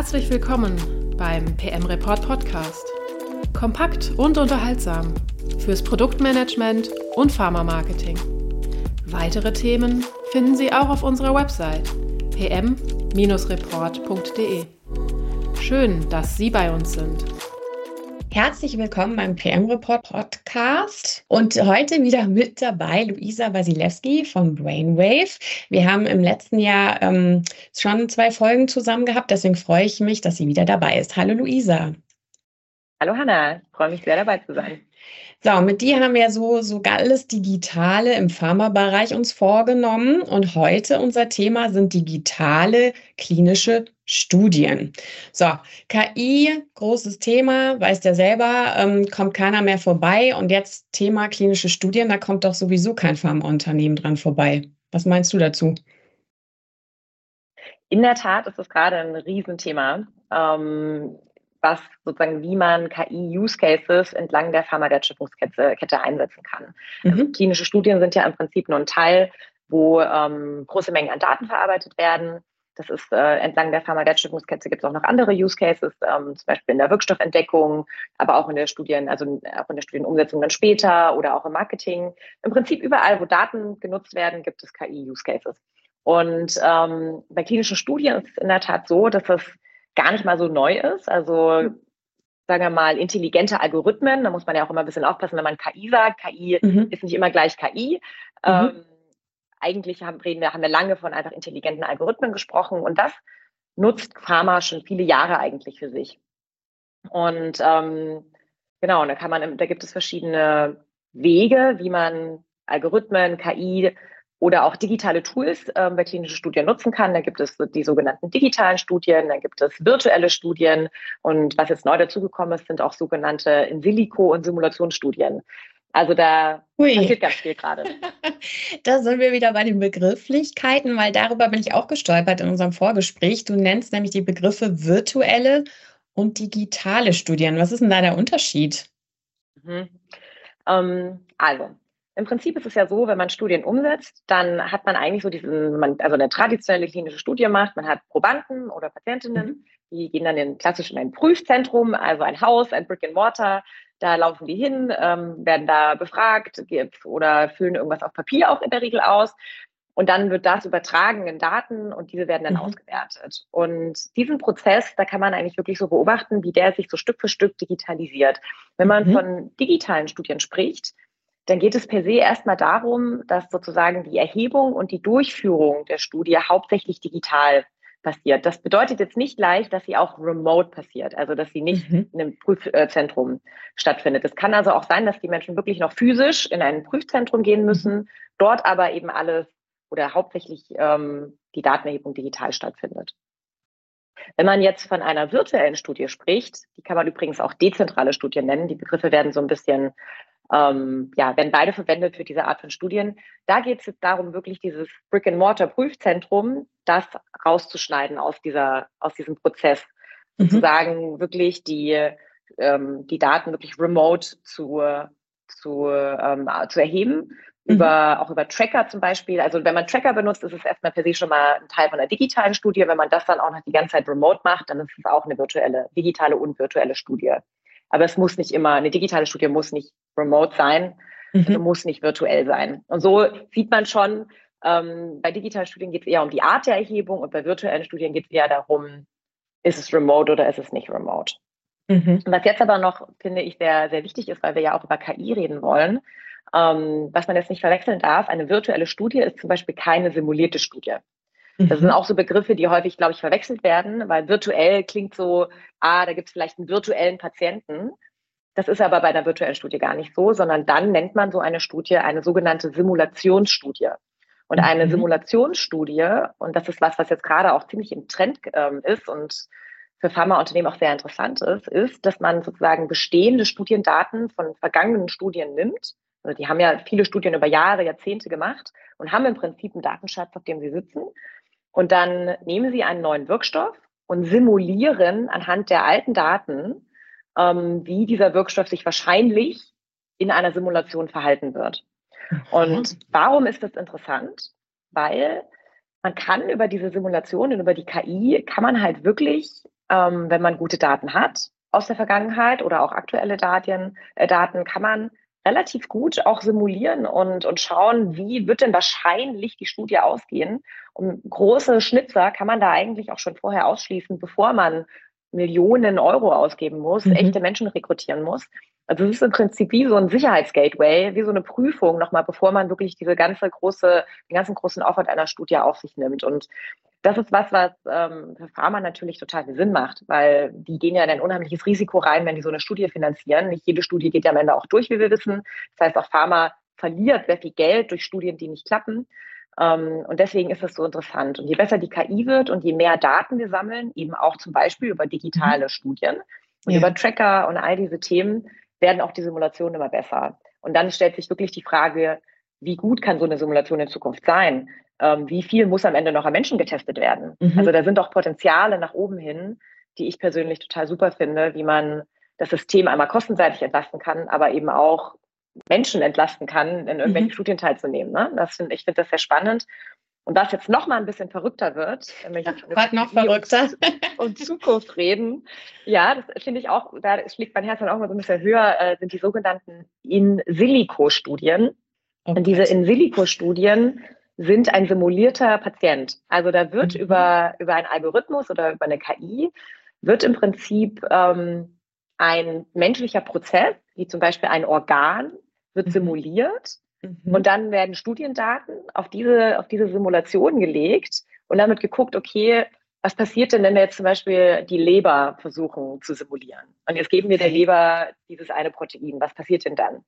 Herzlich willkommen beim PM Report Podcast. Kompakt und unterhaltsam fürs Produktmanagement und Pharma-Marketing. Weitere Themen finden Sie auch auf unserer Website pm-report.de. Schön, dass Sie bei uns sind. Herzlich willkommen beim PM Report Podcast und heute wieder mit dabei Luisa Wasilewski von Brainwave. Wir haben im letzten Jahr ähm, schon zwei Folgen zusammen gehabt, deswegen freue ich mich, dass sie wieder dabei ist. Hallo Luisa. Hallo Hanna, ich freue mich sehr dabei zu sein. So, mit dir haben wir so sogar alles Digitale im Pharmabereich uns vorgenommen und heute unser Thema sind digitale klinische Studien. So, KI, großes Thema, weißt ja selber, ähm, kommt keiner mehr vorbei und jetzt Thema klinische Studien, da kommt doch sowieso kein Pharmaunternehmen dran vorbei. Was meinst du dazu? In der Tat ist es gerade ein Riesenthema. Ähm, was sozusagen, wie man KI-Use-Cases entlang der Pharmawertschöpfungskette einsetzen kann. Mhm. Also klinische Studien sind ja im Prinzip nur ein Teil, wo ähm, große Mengen an Daten verarbeitet werden. Das ist äh, entlang der Pharmawertschöpfungskette gibt es auch noch andere Use Cases, ähm, zum Beispiel in der Wirkstoffentdeckung, aber auch in der Studien, also auch in der Studienumsetzung dann später oder auch im Marketing. Im Prinzip überall, wo Daten genutzt werden, gibt es KI-Use Cases. Und ähm, bei klinischen Studien ist es in der Tat so, dass es gar nicht mal so neu ist. Also sagen wir mal, intelligente Algorithmen, da muss man ja auch immer ein bisschen aufpassen, wenn man KI sagt. KI mhm. ist nicht immer gleich KI. Mhm. Ähm, eigentlich haben, reden wir, haben wir lange von einfach intelligenten Algorithmen gesprochen und das nutzt Pharma schon viele Jahre eigentlich für sich. Und ähm, genau, da kann man, da gibt es verschiedene Wege, wie man Algorithmen, KI oder auch digitale Tools äh, bei klinischen Studien nutzen kann. Da gibt es die sogenannten digitalen Studien, dann gibt es virtuelle Studien und was jetzt neu dazugekommen ist, sind auch sogenannte In Silico- und Simulationsstudien. Also da Ui. passiert ganz viel gerade. da sind wir wieder bei den Begrifflichkeiten, weil darüber bin ich auch gestolpert in unserem Vorgespräch. Du nennst nämlich die Begriffe virtuelle und digitale Studien. Was ist denn da der Unterschied? Mhm. Ähm, also, im Prinzip ist es ja so, wenn man Studien umsetzt, dann hat man eigentlich so diesen, man, also eine traditionelle klinische Studie macht, man hat Probanden oder Patientinnen, mhm. die gehen dann in klassisch in ein Prüfzentrum, also ein Haus, ein Brick and Mortar, da laufen die hin, ähm, werden da befragt oder füllen irgendwas auf Papier auch in der Regel aus. Und dann wird das übertragen in Daten und diese werden dann mhm. ausgewertet. Und diesen Prozess, da kann man eigentlich wirklich so beobachten, wie der sich so Stück für Stück digitalisiert. Wenn man mhm. von digitalen Studien spricht, dann geht es per se erstmal darum, dass sozusagen die Erhebung und die Durchführung der Studie hauptsächlich digital passiert. Das bedeutet jetzt nicht gleich, dass sie auch remote passiert, also dass sie nicht mhm. in einem Prüfzentrum stattfindet. Es kann also auch sein, dass die Menschen wirklich noch physisch in ein Prüfzentrum gehen müssen, mhm. dort aber eben alles oder hauptsächlich ähm, die Datenerhebung digital stattfindet. Wenn man jetzt von einer virtuellen Studie spricht, die kann man übrigens auch dezentrale Studien nennen, die Begriffe werden so ein bisschen ähm, ja, werden beide verwendet für diese Art von Studien. Da geht es jetzt darum, wirklich dieses Brick-and-Mortar-Prüfzentrum, das rauszuschneiden aus, dieser, aus diesem Prozess. Mhm. Sozusagen wirklich die, ähm, die Daten wirklich remote zu, zu, ähm, zu erheben. Mhm. Über, auch über Tracker zum Beispiel. Also wenn man Tracker benutzt, ist es erstmal per se schon mal ein Teil von einer digitalen Studie. Wenn man das dann auch noch die ganze Zeit remote macht, dann ist es auch eine virtuelle, digitale und virtuelle Studie. Aber es muss nicht immer, eine digitale Studie muss nicht remote sein, mhm. also muss nicht virtuell sein. Und so sieht man schon, ähm, bei digitalen Studien geht es eher um die Art der Erhebung und bei virtuellen Studien geht es eher darum, ist es remote oder ist es nicht remote. Mhm. Was jetzt aber noch, finde ich, sehr, sehr wichtig ist, weil wir ja auch über KI reden wollen, ähm, was man jetzt nicht verwechseln darf, eine virtuelle Studie ist zum Beispiel keine simulierte Studie. Das sind mhm. auch so Begriffe, die häufig, glaube ich, verwechselt werden, weil virtuell klingt so, ah, da gibt es vielleicht einen virtuellen Patienten. Das ist aber bei einer virtuellen Studie gar nicht so, sondern dann nennt man so eine Studie eine sogenannte Simulationsstudie. Und eine mhm. Simulationsstudie, und das ist was, was jetzt gerade auch ziemlich im Trend ähm, ist und für Pharmaunternehmen auch sehr interessant ist, ist, dass man sozusagen bestehende Studiendaten von vergangenen Studien nimmt. Also die haben ja viele Studien über Jahre, Jahrzehnte gemacht und haben im Prinzip einen Datenschatz, auf dem sie sitzen und dann nehmen Sie einen neuen Wirkstoff und simulieren anhand der alten Daten, ähm, wie dieser Wirkstoff sich wahrscheinlich in einer Simulation verhalten wird. Und warum ist das interessant? Weil man kann über diese Simulation und über die KI, kann man halt wirklich ähm, wenn man gute Daten hat aus der Vergangenheit oder auch aktuelle Daten, äh, Daten, kann man relativ gut auch simulieren und, und schauen, wie wird denn wahrscheinlich die Studie ausgehen. Und große Schnitzer kann man da eigentlich auch schon vorher ausschließen, bevor man Millionen Euro ausgeben muss, mhm. echte Menschen rekrutieren muss. Also es ist im Prinzip wie so ein Sicherheitsgateway, wie so eine Prüfung nochmal, bevor man wirklich diese ganze große, den ganzen großen Aufwand einer Studie auf sich nimmt. Und das ist was, was ähm, für Pharma natürlich total viel Sinn macht, weil die gehen ja in ein unheimliches Risiko rein, wenn die so eine Studie finanzieren. Nicht jede Studie geht ja am Ende auch durch, wie wir wissen. Das heißt, auch Pharma verliert sehr viel Geld durch Studien, die nicht klappen. Ähm, und deswegen ist das so interessant. Und je besser die KI wird und je mehr Daten wir sammeln, eben auch zum Beispiel über digitale mhm. Studien und ja. über Tracker und all diese Themen, werden auch die Simulationen immer besser. Und dann stellt sich wirklich die Frage, wie gut kann so eine Simulation in Zukunft sein? Ähm, wie viel muss am Ende noch am Menschen getestet werden? Mhm. Also da sind auch Potenziale nach oben hin, die ich persönlich total super finde, wie man das System einmal kostenseitig entlasten kann, aber eben auch Menschen entlasten kann, in irgendwelchen mhm. Studien teilzunehmen. Ne? Das find, ich finde das sehr spannend. Und was jetzt noch mal ein bisschen verrückter wird, wenn wir ja, noch verrückter um Zukunft reden, ja, das finde ich auch, da schlägt mein Herz dann auch mal so ein bisschen höher, äh, sind die sogenannten In-Silico-Studien. Okay. Und diese In-Silico-Studien sind ein simulierter Patient. Also da wird mhm. über, über einen Algorithmus oder über eine KI, wird im Prinzip ähm, ein menschlicher Prozess, wie zum Beispiel ein Organ, wird mhm. simuliert mhm. und dann werden Studiendaten auf diese, auf diese Simulation gelegt und damit geguckt, okay, was passiert denn, wenn wir jetzt zum Beispiel die Leber versuchen zu simulieren? Und jetzt geben wir der Leber dieses eine Protein. Was passiert denn dann?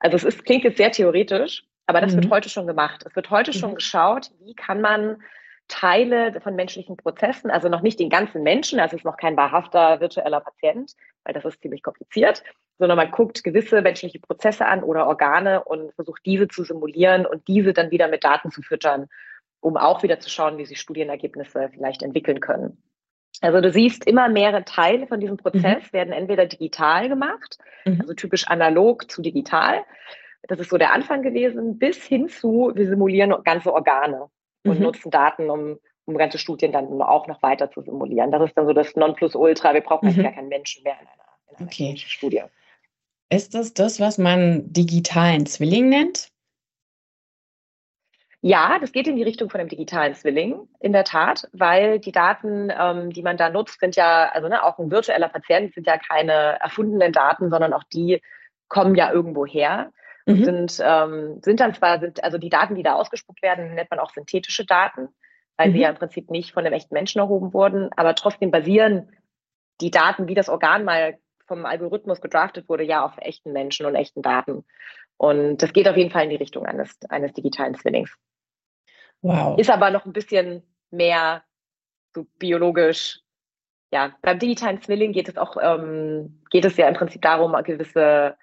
Also es ist, klingt jetzt sehr theoretisch, aber das mhm. wird heute schon gemacht. Es wird heute mhm. schon geschaut, wie kann man Teile von menschlichen Prozessen, also noch nicht den ganzen Menschen, also es ist noch kein wahrhafter virtueller Patient, weil das ist ziemlich kompliziert, sondern man guckt gewisse menschliche Prozesse an oder Organe und versucht diese zu simulieren und diese dann wieder mit Daten zu füttern, um auch wieder zu schauen, wie sich Studienergebnisse vielleicht entwickeln können. Also du siehst, immer mehrere Teile von diesem Prozess mhm. werden entweder digital gemacht, mhm. also typisch analog zu digital. Das ist so der Anfang gewesen, bis hin zu, wir simulieren ganze Organe und mhm. nutzen Daten, um, um ganze Studien dann auch noch weiter zu simulieren. Das ist dann so das Nonplusultra. Wir brauchen mhm. gar keinen Menschen mehr in einer, in einer okay. Studie. Ist das das, was man digitalen Zwilling nennt? Ja, das geht in die Richtung von einem digitalen Zwilling, in der Tat, weil die Daten, ähm, die man da nutzt, sind ja, also ne, auch ein virtueller Patient sind ja keine erfundenen Daten, sondern auch die kommen ja irgendwo her mhm. sind, ähm, sind dann zwar, sind, also die Daten, die da ausgespuckt werden, nennt man auch synthetische Daten, weil mhm. sie ja im Prinzip nicht von einem echten Menschen erhoben wurden, aber trotzdem basieren die Daten, wie das Organ mal vom Algorithmus gedraftet wurde, ja auf echten Menschen und echten Daten. Und das geht auf jeden Fall in die Richtung eines, eines digitalen Zwillings. Wow. Ist aber noch ein bisschen mehr so biologisch. Ja, beim digitalen Zwilling geht es auch, ähm, geht es ja im Prinzip darum, gewisse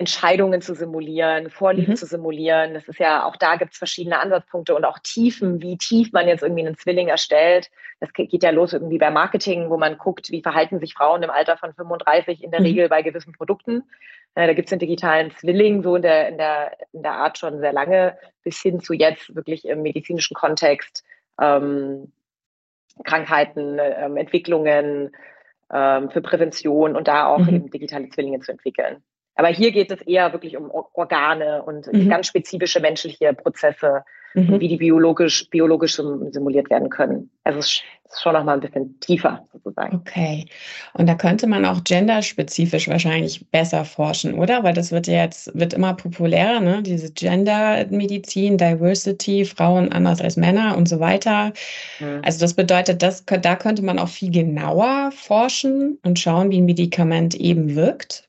Entscheidungen zu simulieren, Vorlieben mhm. zu simulieren. Das ist ja, auch da gibt es verschiedene Ansatzpunkte und auch Tiefen, wie tief man jetzt irgendwie einen Zwilling erstellt. Das geht ja los irgendwie bei Marketing, wo man guckt, wie verhalten sich Frauen im Alter von 35 in der mhm. Regel bei gewissen Produkten. Äh, da gibt es den digitalen Zwilling so in der, in, der, in der Art schon sehr lange, bis hin zu jetzt wirklich im medizinischen Kontext, ähm, Krankheiten, ähm, Entwicklungen ähm, für Prävention und da auch mhm. eben digitale Zwillinge zu entwickeln. Aber hier geht es eher wirklich um Organe und mhm. ganz spezifische menschliche Prozesse, mhm. wie die biologisch, biologisch simuliert werden können. Also es ist schon noch mal ein bisschen tiefer sozusagen. Okay. Und da könnte man auch genderspezifisch wahrscheinlich besser forschen, oder? Weil das wird ja jetzt wird immer populärer, ne? Diese Gendermedizin, Diversity, Frauen anders als Männer und so weiter. Mhm. Also das bedeutet, das, da könnte man auch viel genauer forschen und schauen, wie ein Medikament eben wirkt.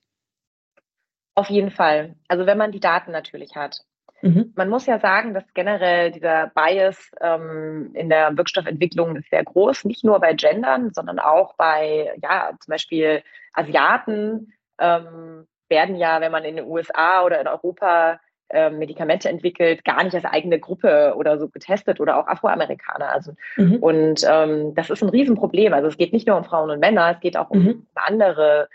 Auf jeden Fall. Also wenn man die Daten natürlich hat. Mhm. Man muss ja sagen, dass generell dieser Bias ähm, in der Wirkstoffentwicklung ist sehr groß, nicht nur bei Gendern, sondern auch bei, ja, zum Beispiel Asiaten ähm, werden ja, wenn man in den USA oder in Europa äh, Medikamente entwickelt, gar nicht als eigene Gruppe oder so getestet oder auch Afroamerikaner. Also, mhm. Und ähm, das ist ein Riesenproblem. Also es geht nicht nur um Frauen und Männer, es geht auch um mhm. andere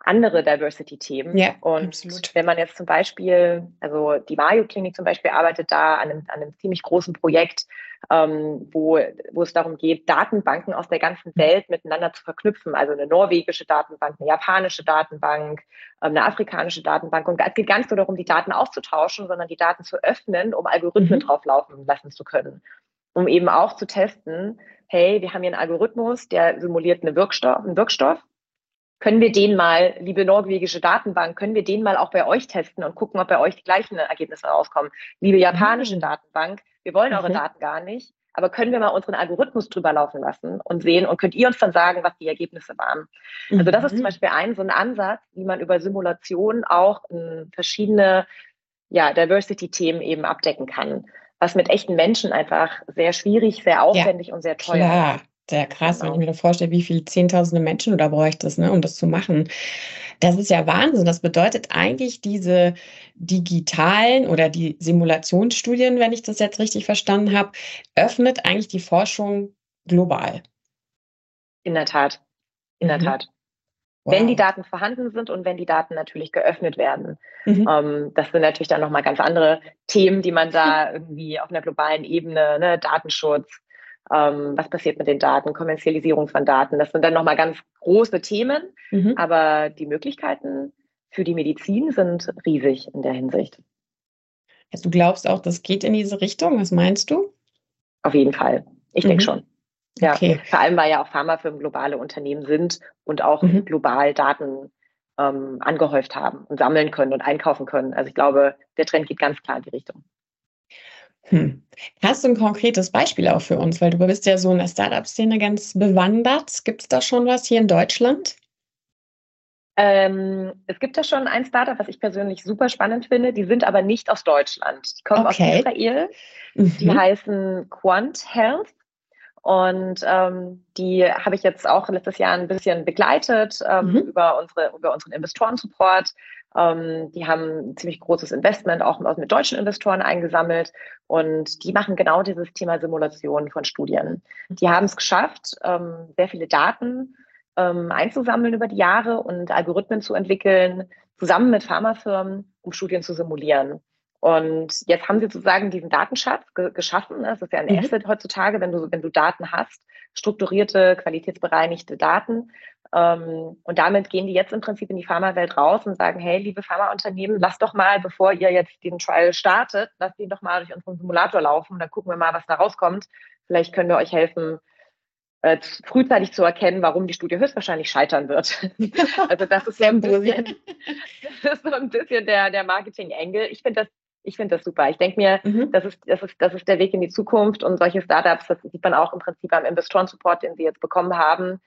andere Diversity-Themen. Ja, und absolut. wenn man jetzt zum Beispiel, also die Mayo Klinik zum Beispiel arbeitet da an einem, an einem ziemlich großen Projekt, ähm, wo, wo es darum geht, Datenbanken aus der ganzen Welt miteinander zu verknüpfen. Also eine norwegische Datenbank, eine japanische Datenbank, ähm, eine afrikanische Datenbank. Und es geht nicht nur darum, die Daten auszutauschen, sondern die Daten zu öffnen, um Algorithmen mhm. drauflaufen lassen zu können. Um eben auch zu testen, hey, wir haben hier einen Algorithmus, der simuliert eine Wirkstoff, einen Wirkstoff können wir den mal, liebe norwegische Datenbank, können wir den mal auch bei euch testen und gucken, ob bei euch die gleichen Ergebnisse rauskommen. Liebe japanische mhm. Datenbank, wir wollen eure mhm. Daten gar nicht, aber können wir mal unseren Algorithmus drüber laufen lassen und sehen und könnt ihr uns dann sagen, was die Ergebnisse waren. Mhm. Also das ist zum mhm. Beispiel ein so ein Ansatz, wie man über Simulation auch verschiedene ja, Diversity-Themen eben abdecken kann, was mit echten Menschen einfach sehr schwierig, sehr aufwendig ja, und sehr teuer klar. ist. Sehr krass, genau. wenn ich mir da vorstelle, wie viele Zehntausende Menschen du da bräuchtest, ne, um das zu machen. Das ist ja Wahnsinn. Das bedeutet eigentlich, diese digitalen oder die Simulationsstudien, wenn ich das jetzt richtig verstanden habe, öffnet eigentlich die Forschung global. In der Tat. In mhm. der Tat. Wow. Wenn die Daten vorhanden sind und wenn die Daten natürlich geöffnet werden. Mhm. Ähm, das sind natürlich dann nochmal ganz andere Themen, die man da irgendwie auf einer globalen Ebene, ne, Datenschutz, ähm, was passiert mit den Daten, Kommerzialisierung von Daten. Das sind dann nochmal ganz große Themen, mhm. aber die Möglichkeiten für die Medizin sind riesig in der Hinsicht. Also du glaubst auch, das geht in diese Richtung? Was meinst du? Auf jeden Fall. Ich mhm. denke schon. Ja, okay. vor allem, weil ja auch Pharmafirmen globale Unternehmen sind und auch mhm. global Daten ähm, angehäuft haben und sammeln können und einkaufen können. Also ich glaube, der Trend geht ganz klar in die Richtung. Hm. Hast du ein konkretes Beispiel auch für uns? Weil du bist ja so in der Startup-Szene ganz bewandert. Gibt es da schon was hier in Deutschland? Ähm, es gibt da schon ein Startup, was ich persönlich super spannend finde. Die sind aber nicht aus Deutschland. Die kommen okay. aus Israel. Mhm. Die heißen Quant Health. Und ähm, die habe ich jetzt auch letztes Jahr ein bisschen begleitet ähm, mhm. über, unsere, über unseren Investoren-Support. Ähm, die haben ein ziemlich großes Investment auch mit deutschen Investoren eingesammelt und die machen genau dieses Thema Simulation von Studien. Die haben es geschafft, ähm, sehr viele Daten ähm, einzusammeln über die Jahre und Algorithmen zu entwickeln, zusammen mit Pharmafirmen, um Studien zu simulieren. Und jetzt haben sie sozusagen diesen Datenschatz ge geschaffen. Das ist ja ein mhm. Asset heutzutage, wenn du, wenn du Daten hast, strukturierte, qualitätsbereinigte Daten. Ähm, und damit gehen die jetzt im Prinzip in die Pharmawelt raus und sagen, hey, liebe Pharmaunternehmen, lasst doch mal, bevor ihr jetzt den Trial startet, lasst ihn doch mal durch unseren Simulator laufen. Dann gucken wir mal, was da rauskommt. Vielleicht können wir euch helfen, äh, frühzeitig zu erkennen, warum die Studie höchstwahrscheinlich scheitern wird. also das ist ja ein bisschen, das ist so ein bisschen der, der Marketing-Engel. Ich finde das ich finde das super. Ich denke mir, mhm. das, ist, das, ist, das ist der Weg in die Zukunft und solche Startups, das sieht man auch im Prinzip beim Investoren-Support, den sie jetzt bekommen haben.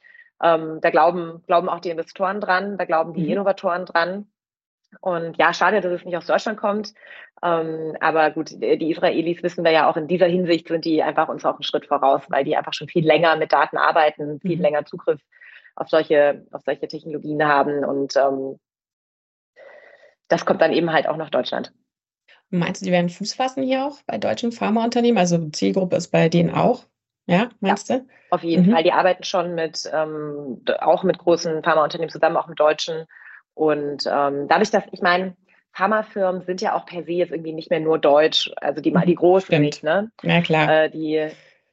Ähm, da glauben, glauben auch die Investoren dran, da glauben die mhm. Innovatoren dran. Und ja, schade, dass es nicht aus Deutschland kommt. Ähm, aber gut, die Israelis wissen wir ja auch in dieser Hinsicht sind die einfach uns auch einen Schritt voraus, weil die einfach schon viel länger mit Daten arbeiten, viel mhm. länger Zugriff auf solche, auf solche Technologien haben. Und ähm, das kommt dann eben halt auch nach Deutschland. Meinst du, die werden Fuß fassen hier auch bei deutschen Pharmaunternehmen? Also Zielgruppe ist bei denen auch? Ja, meinst ja, du? Auf jeden mhm. Fall. Die arbeiten schon mit, ähm, auch mit großen Pharmaunternehmen zusammen, auch mit deutschen. Und ähm, dadurch, dass, ich meine, Pharmafirmen sind ja auch per se jetzt irgendwie nicht mehr nur deutsch, also die, die großen Stimmt. nicht, ne? Ja, klar. Äh, die,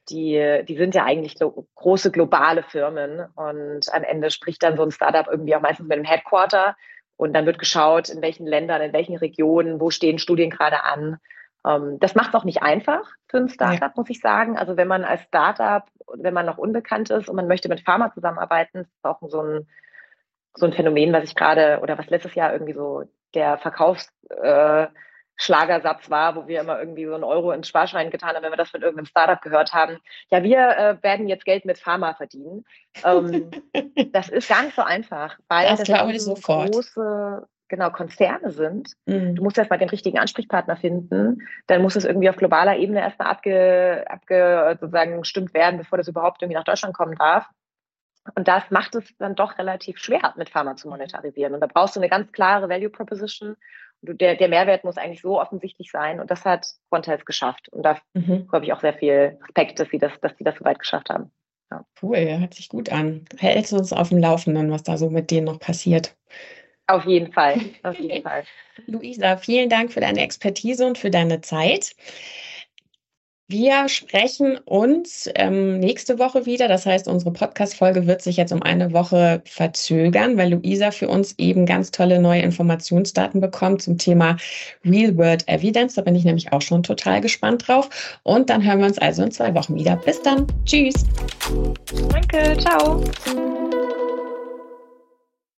die, die sind ja eigentlich glo große globale Firmen und am Ende spricht dann so ein Startup irgendwie auch meistens mit einem Headquarter und dann wird geschaut, in welchen Ländern, in welchen Regionen, wo stehen Studien gerade an. Ähm, das macht es auch nicht einfach für ein Startup, ja. muss ich sagen. Also wenn man als Startup, wenn man noch unbekannt ist und man möchte mit Pharma zusammenarbeiten, ist auch so ein, so ein Phänomen, was ich gerade oder was letztes Jahr irgendwie so der Verkaufsschlagersatz äh, war, wo wir immer irgendwie so einen Euro ins Sparschwein getan haben, wenn wir das von irgendeinem Startup gehört haben. Ja, wir äh, werden jetzt Geld mit Pharma verdienen. Ähm, das ist gar nicht so einfach, weil das, das ich sofort. große genau Konzerne sind. Mhm. Du musst erstmal den richtigen Ansprechpartner finden. Dann muss es irgendwie auf globaler Ebene erstmal abge, abge, sozusagen gestimmt werden, bevor das überhaupt irgendwie nach Deutschland kommen darf. Und das macht es dann doch relativ schwer, mit Pharma zu monetarisieren. Und da brauchst du eine ganz klare Value Proposition. Der, der Mehrwert muss eigentlich so offensichtlich sein. Und das hat Quantiles geschafft. Und da mhm. habe ich auch sehr viel Respekt, dass sie das, dass sie das so weit geschafft haben. Ja. Cool, hört sich gut an. Hältst uns auf dem Laufenden, was da so mit denen noch passiert. Auf jeden Fall, auf jeden Fall. Luisa, vielen Dank für deine Expertise und für deine Zeit. Wir sprechen uns ähm, nächste Woche wieder. Das heißt, unsere Podcast-Folge wird sich jetzt um eine Woche verzögern, weil Luisa für uns eben ganz tolle neue Informationsdaten bekommt zum Thema Real-World Evidence. Da bin ich nämlich auch schon total gespannt drauf. Und dann hören wir uns also in zwei Wochen wieder. Bis dann. Tschüss. Danke. Ciao.